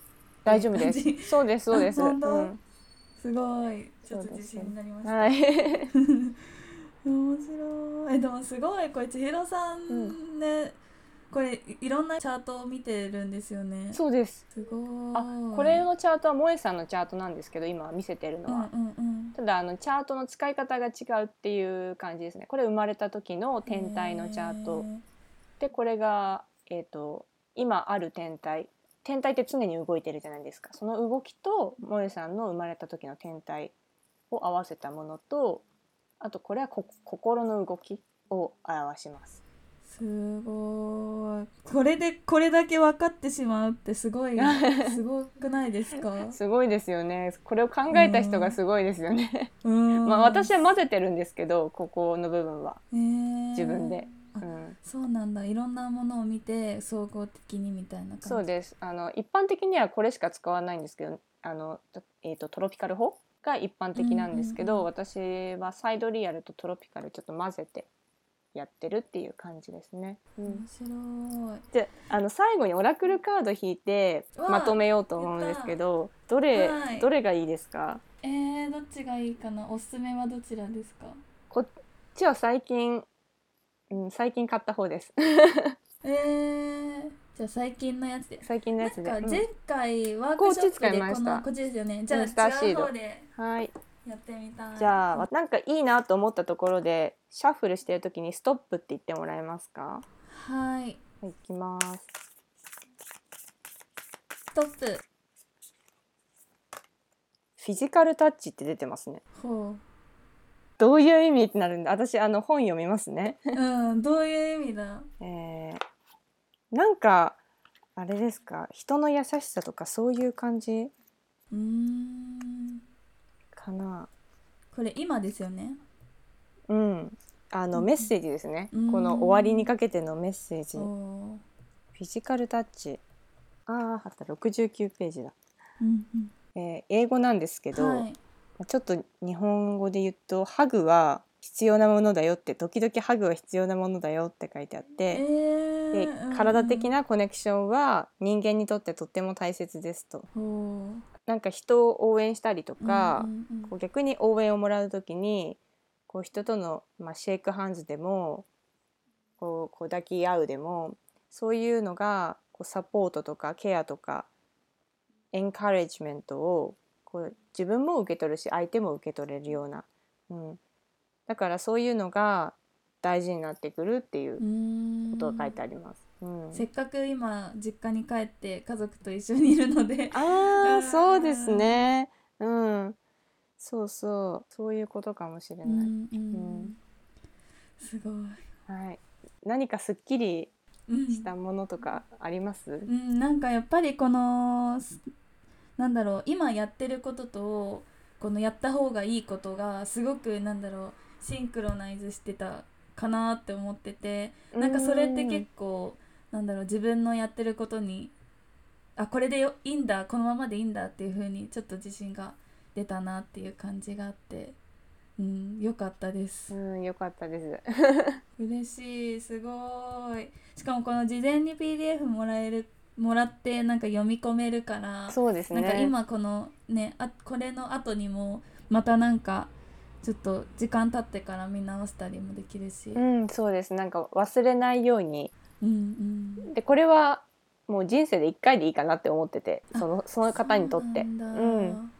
大丈夫ですそうですそうです、うんすごい。ちょっと自信になりました、はい。面白い。えでもすごい。これ千尋さんね、これいいろんなチャートを見てるんですよね。そうです。すごい。あこれのチャートは萌えさんのチャートなんですけど今見せてるのは、うんうんうん。ただあのチャートの使い方が違うっていう感じですね。これ生まれた時の天体のチャート。でこれが、えー、と今ある天体天体って常に動いてるじゃないですか。その動きと萌えさんの生まれた時の天体を合わせたものとあとこれはこ心の動きを表します。すごい。これでこれだけ分かってしまうってすごい すごくないですか？すごいですよね。これを考えた人がすごいですよね。うん。まあ私は混ぜてるんですけどここの部分は。へー。自分で。あうん。そうなんだ。いろんなものを見て総合的にみたいな感じ。そうです。あの一般的にはこれしか使わないんですけどあの、とえー、とトロピカル法が一般的なんですけど、うんうんうん私はサイドリアルとトロピカルちょっと混ぜてやってるっていう感じですね。うん。面白い。であの最後にオラクルカード引いてまとめようと思うんですけどどれ、はい。どれがいいですか？えー、どっちがいいかな？おすすめはどちらですか？こっちは最近、うん、最近買った方です。えー、じゃあ最近のやつで。最近のやつで。うんなん。か前回ワーこっちクショップでこのこっちですよね。じゃあ違う方ではい。やってみたい。じゃあなんかいいなと思ったところでシャッフルしてる時にストップって言ってもらえますか？はい。はい、いきます。ストップ。フィジカルタッチって出てますね。ほどういう意味ってなるんで、私あの本読みますね。ううんどういう意味だ？えー、なんかあれですか、人の優しさとかそういう感じ？うーんかな。これ今ですよね？うん。あのうんメッセージですね。うんこの終わりにかけてのメッセージ。ーィジカルタッチ。ああ、あった69ページだ。うんえー英語なんですけど、うんはいちょっと日本語で言うとハグは必要なものだよって時々ハグは必要なものだよって書いてあって、えでー、体的ななコネクションは人間にとってとっても大切ですと。なんか人を応援したりとかう、んうん。こう逆に応援をもらう時にこう人との、まあ、シェイクハンズでもこうこう抱き合うでもそういうのがこうサポートとかケアとかエンカレッジメントをこう自分も受け取るし相手も受け取れるような、うん、だからそういうのが大事になってくるっていうことが書いてあります。うん、せっかく今実家に帰って家族と一緒にいるので ああうんそうですね。うん。そうそうそういうことかもしれない。うんうんうんすごい、はい。何かすっきりうんしたものとかあります？うん、なんかやっぱりこのすなんだろう今やってることとこのやった方がいいことがすごくなんだろうシンクロナイズしてたかなって思っててなんかそれって結構なんだろう自分のやってることにあこれでよいいんだこのままでいいんだっていう風にちょっと自信が出たなっていう感じがあって、うん、よかったです。うん、よかったです。嬉しいすごいしかもこの事前に PDF もらえるもらってなんか読み込めるからそうですね。なんか今このねあこれの後にもまたなんかちょっと時間経ってから見直したりもできるし、ううんん、そうです。なんか忘れないように。うん、でこれはもう人生で一回でいいかなって思ってて、あそのその方にとって。そうなん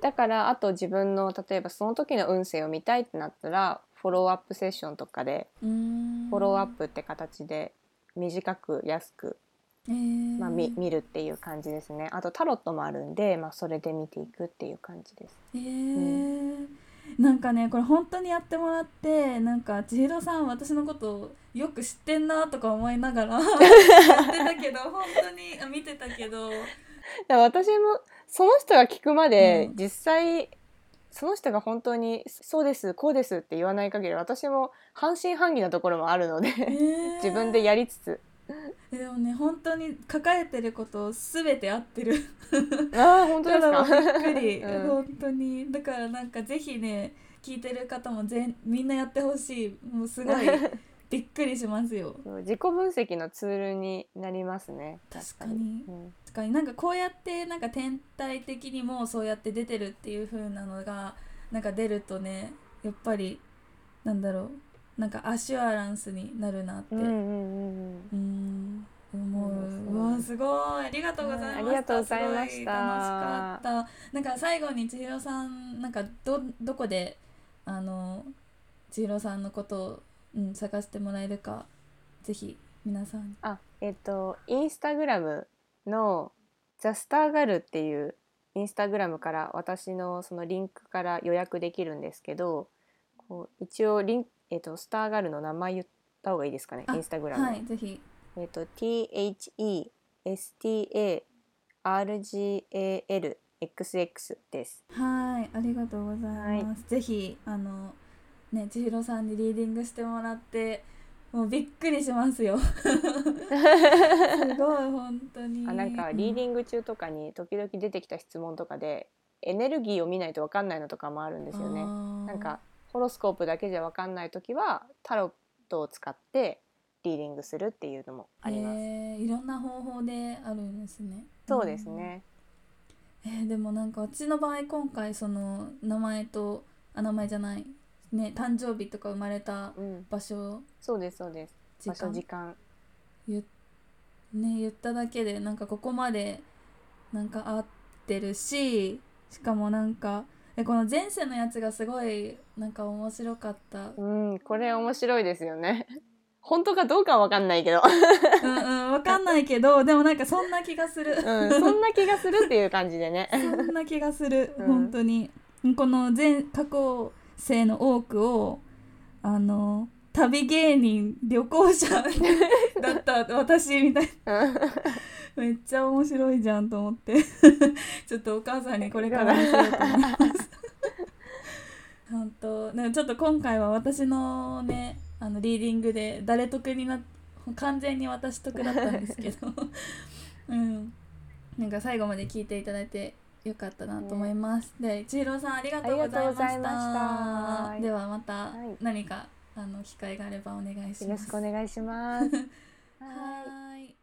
だからあと自分の例えばその時の運勢を見たいってなったらフォローアップセッションとかでフォローアップって形で短く安く、へー。まあ、み見るっていう感じですね。あとタロットもあるんで、まあ、それで見ていくっていう感じです。へー。なんかねこれ本当にやってもらってなんか千尋さん私のことよく知ってんなとか思いながらやってたけど 本当にあ見てたけど。私もその人が聞くまでうん。実際、その人が本当に「そうですこうです」って言わない限り私も半信半疑なところもあるので 自分でやりつつ。え でもね本当に書かれてること全て合ってる。ああ本当ですだか？びっくり、うん。本当に。だからなんかぜひね聞いてる方も全みんなやってほしい。もうすごい びっくりしますよ。自己分析のツールになりますね。確かに。うん。確かに。なんかこうやってなんか天体的にもそうやって出てるっていう風なのがなんか出るとねやっぱりなんだろうなんかアシュアランスになるなって。うん思うそうわすごい。ありがとうございました、うんありがとうございました。楽しかったなんか最後に千尋さんなんかどどこであの千尋さんのことを、うん、探してもらえるかぜひ皆さん。にあえっ、とインスタグラムの「ザ・スターガルっていうインスタグラムから私のそのリンクから予約できるんですけどこう一応リン、えっとスターガルの名前言った方がいいですかね？あインスタグラムの、はいぜひ。えっ、と THESTARGALXX です。はいありがとうございます、ぜひあのね千尋さんにリーディングしてもらってもうびっくりしますよ。すごい本当に。あなんかリーディング中とかに時々出てきた質問とかでエネルギーを見ないと分かんないのとかもあるんですよね。ななんかホロスコープだけじゃ分かんない時はタロットを使ってリーディングするっていうのもあります。えーいろんな方法であるんですね。そうですね。うん。えーでもなんか私の場合今回その名前とあ名前じゃないね誕生日とか生まれたうん、場所そうですそうです。時場所間時間。言,、ね、言っただけでなんかここまでなんか合ってるししかもなんかえこの前世のやつがすごいなんか面白かった。うん、これ面白いですよね。本当かどうかは分かんないけど、うんうんわかんないけどでもなんかそんな気がする。うん、そんな気がするっていう感じでね。そんな気がする、うん本当にこの前過去生の多くをあの旅芸人旅行者だった私みたいうんなめっちゃ面白いじゃんと思ってちょっとお母さんにこれから見せようと思います 本当なんかちょっと今回は私のねあのリーディングで誰得にな完全に私得だったんですけど。うん。なんか最後まで聞いていただいてよかったなと思います、で千尋さんありがとうございました。ではまたはい。何か、あの機会があればお願いします。よろしくお願いします。はーい。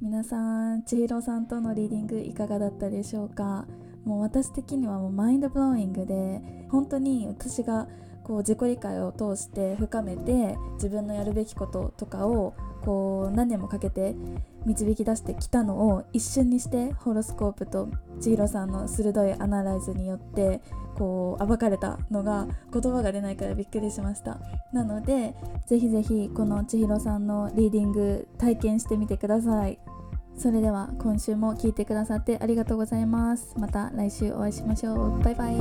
皆さん千尋さんとのリーディングいかがだったでしょうか？もう私的にはもうマインドブローイングで本当に私がこう自己理解を通して深めて自分のやるべきこととかをこう何年もかけて導き出してきたのを一瞬にしてホロスコープと千尋さんの鋭いアナライズによってこう暴かれたのが言葉が出ないからびっくりしました。なのでぜひぜひこの千尋さんのリーディング体験してみてください。それでは今週も聴いてくださってありがとうございます。また来週お会いしましょう。バイバイ。